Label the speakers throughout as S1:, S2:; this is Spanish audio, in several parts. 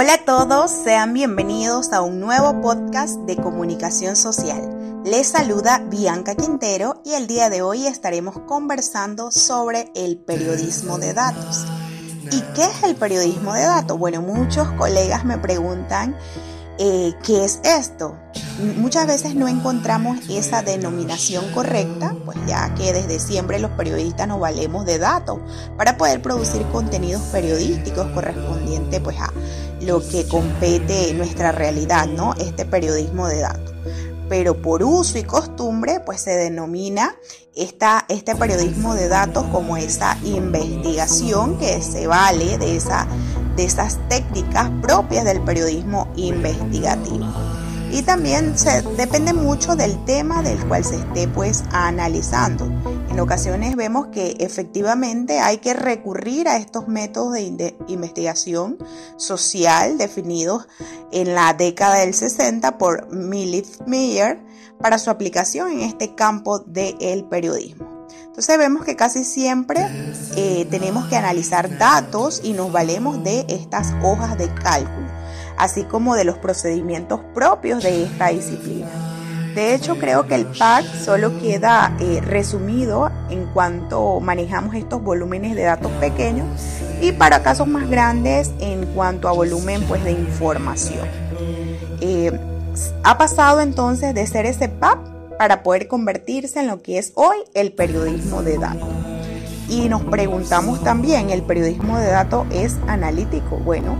S1: Hola a todos, sean bienvenidos a un nuevo podcast de comunicación social. Les saluda Bianca Quintero y el día de hoy estaremos conversando sobre el periodismo de datos. ¿Y qué es el periodismo de datos? Bueno, muchos colegas me preguntan eh, qué es esto. Muchas veces no encontramos esa denominación correcta, pues ya que desde siempre los periodistas nos valemos de datos para poder producir contenidos periodísticos correspondientes pues a lo que compete nuestra realidad, ¿no? Este periodismo de datos. Pero por uso y costumbre, pues se denomina esta, este periodismo de datos como esa investigación que se vale de esa de esas técnicas propias del periodismo investigativo. Y también se depende mucho del tema del cual se esté pues analizando. En ocasiones vemos que efectivamente hay que recurrir a estos métodos de investigación social definidos en la década del 60 por Milith Meyer para su aplicación en este campo del periodismo. Entonces vemos que casi siempre eh, tenemos que analizar datos y nos valemos de estas hojas de cálculo, así como de los procedimientos propios de esta disciplina. De hecho, creo que el PAC solo queda eh, resumido en cuanto manejamos estos volúmenes de datos pequeños y para casos más grandes en cuanto a volumen pues, de información. Eh, ha pasado entonces de ser ese PAC para poder convertirse en lo que es hoy el periodismo de datos. Y nos preguntamos también, ¿el periodismo de datos es analítico? Bueno,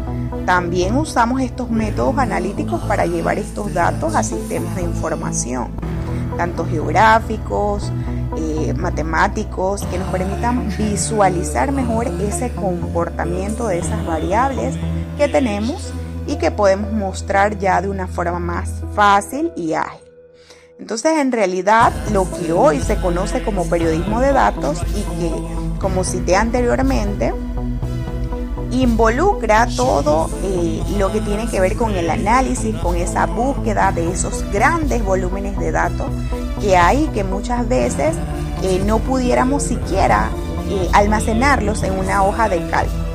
S1: también usamos estos métodos analíticos para llevar estos datos a sistemas de información, tanto geográficos, eh, matemáticos, que nos permitan visualizar mejor ese comportamiento de esas variables que tenemos y que podemos mostrar ya de una forma más fácil y ágil. Entonces, en realidad, lo que hoy se conoce como periodismo de datos y que, como cité anteriormente, involucra todo eh, lo que tiene que ver con el análisis, con esa búsqueda de esos grandes volúmenes de datos que hay que muchas veces eh, no pudiéramos siquiera eh, almacenarlos en una hoja de cálculo.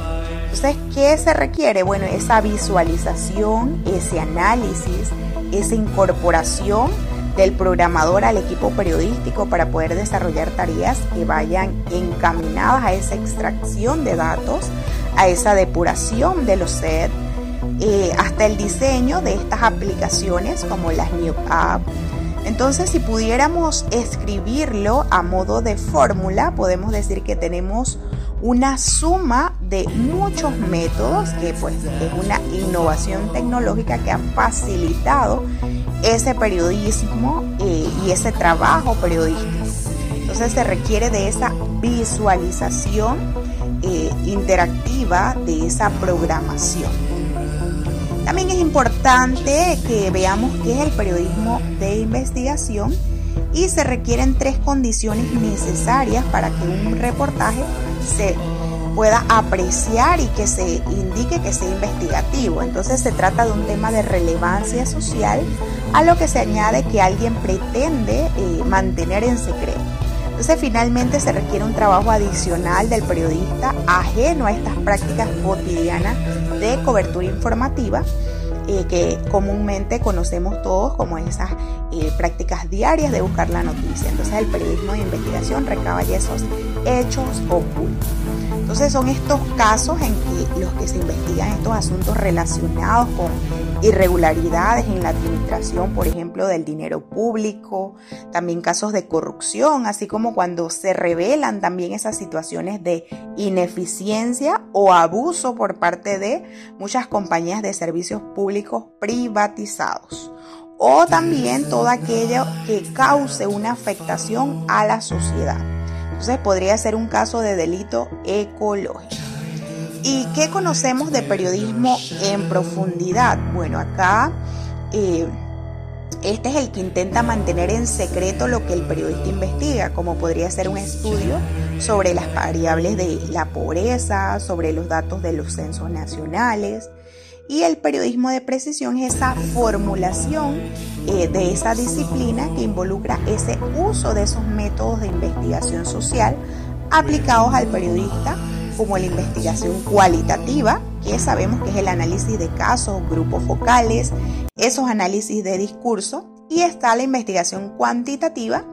S1: Entonces, ¿qué se requiere? Bueno, esa visualización, ese análisis, esa incorporación del programador al equipo periodístico para poder desarrollar tareas que vayan encaminadas a esa extracción de datos, a esa depuración de los sets, eh, hasta el diseño de estas aplicaciones como las New App. Entonces, si pudiéramos escribirlo a modo de fórmula, podemos decir que tenemos una suma de muchos métodos que pues es una innovación tecnológica que ha facilitado ese periodismo eh, y ese trabajo periodístico. Entonces se requiere de esa visualización eh, interactiva de esa programación. También es importante que veamos qué es el periodismo de investigación y se requieren tres condiciones necesarias para que un reportaje se pueda apreciar y que se indique que sea investigativo. Entonces se trata de un tema de relevancia social a lo que se añade que alguien pretende eh, mantener en secreto. Entonces finalmente se requiere un trabajo adicional del periodista ajeno a estas prácticas cotidianas de cobertura informativa eh, que comúnmente conocemos todos como esas eh, prácticas diarias de buscar la noticia. Entonces el periodismo de investigación recaba esos hechos ocultos. Entonces son estos casos en que los que se investigan estos asuntos relacionados con irregularidades en la administración, por ejemplo, del dinero público, también casos de corrupción, así como cuando se revelan también esas situaciones de ineficiencia o abuso por parte de muchas compañías de servicios públicos privatizados o también todo aquello que cause una afectación a la sociedad. Entonces podría ser un caso de delito ecológico. ¿Y qué conocemos de periodismo en profundidad? Bueno, acá eh, este es el que intenta mantener en secreto lo que el periodista investiga, como podría ser un estudio sobre las variables de la pobreza, sobre los datos de los censos nacionales, y el periodismo de precisión es esa formulación eh, de esa disciplina que involucra ese uso de esos métodos de investigación social aplicados al periodista como la investigación cualitativa, que sabemos que es el análisis de casos, grupos focales, esos análisis de discurso, y está la investigación cuantitativa,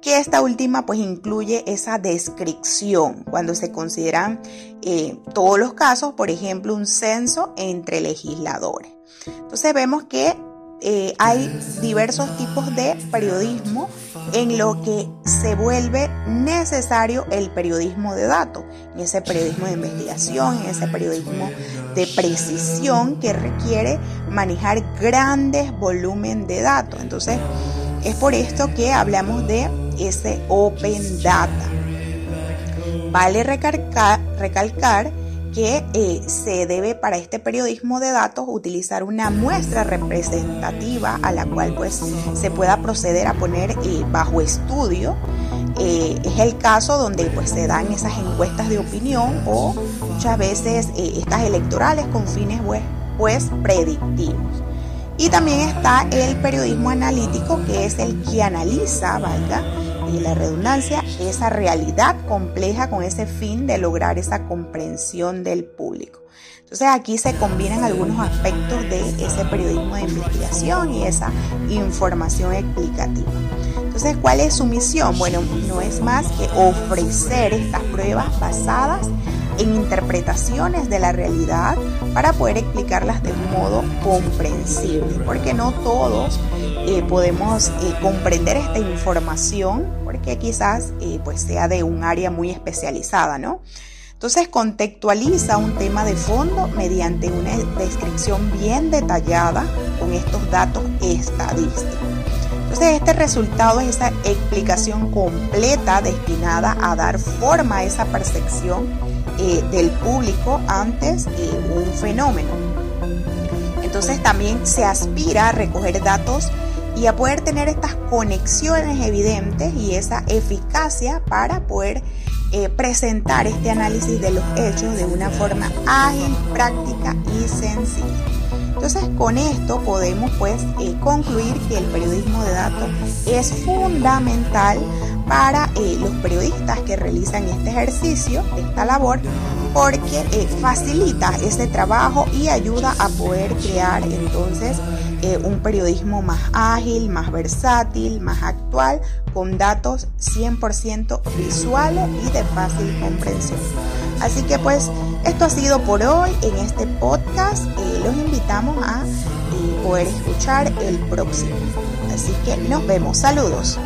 S1: que esta última pues incluye esa descripción cuando se consideran eh, todos los casos, por ejemplo, un censo entre legisladores. Entonces vemos que eh, hay diversos tipos de periodismo en lo que se vuelve necesario el periodismo de datos, ese periodismo de investigación, en ese periodismo de precisión que requiere manejar grandes volúmenes de datos. Entonces, es por esto que hablamos de ese Open Data. Vale recalcar, recalcar que eh, se debe para este periodismo de datos utilizar una muestra representativa a la cual pues se pueda proceder a poner eh, bajo estudio. Eh, es el caso donde pues se dan esas encuestas de opinión o muchas veces estas electorales con fines pues, pues predictivos. Y también está el periodismo analítico, que es el que analiza, valga, y la redundancia, esa realidad compleja con ese fin de lograr esa comprensión del público. Entonces aquí se combinan algunos aspectos de ese periodismo de investigación y esa información explicativa. Entonces, ¿cuál es su misión? Bueno, no es más que ofrecer estas pruebas basadas en interpretaciones de la realidad para poder explicarlas de un modo comprensible, porque no todos eh, podemos eh, comprender esta información, porque quizás eh, pues sea de un área muy especializada, ¿no? Entonces contextualiza un tema de fondo mediante una descripción bien detallada con estos datos estadísticos. Entonces este resultado es esa explicación completa destinada a dar forma a esa percepción eh, del público antes un fenómeno. Entonces también se aspira a recoger datos y a poder tener estas conexiones evidentes y esa eficacia para poder eh, presentar este análisis de los hechos de una forma ágil, práctica y sencilla. Entonces con esto podemos pues eh, concluir que el periodismo de datos es fundamental para eh, los periodistas que realizan este ejercicio, esta labor, porque eh, facilita ese trabajo y ayuda a poder crear entonces eh, un periodismo más ágil, más versátil, más actual, con datos 100% visuales y de fácil comprensión. Así que pues esto ha sido por hoy en este podcast. los invitamos a poder escuchar el próximo. Así que nos vemos. Saludos.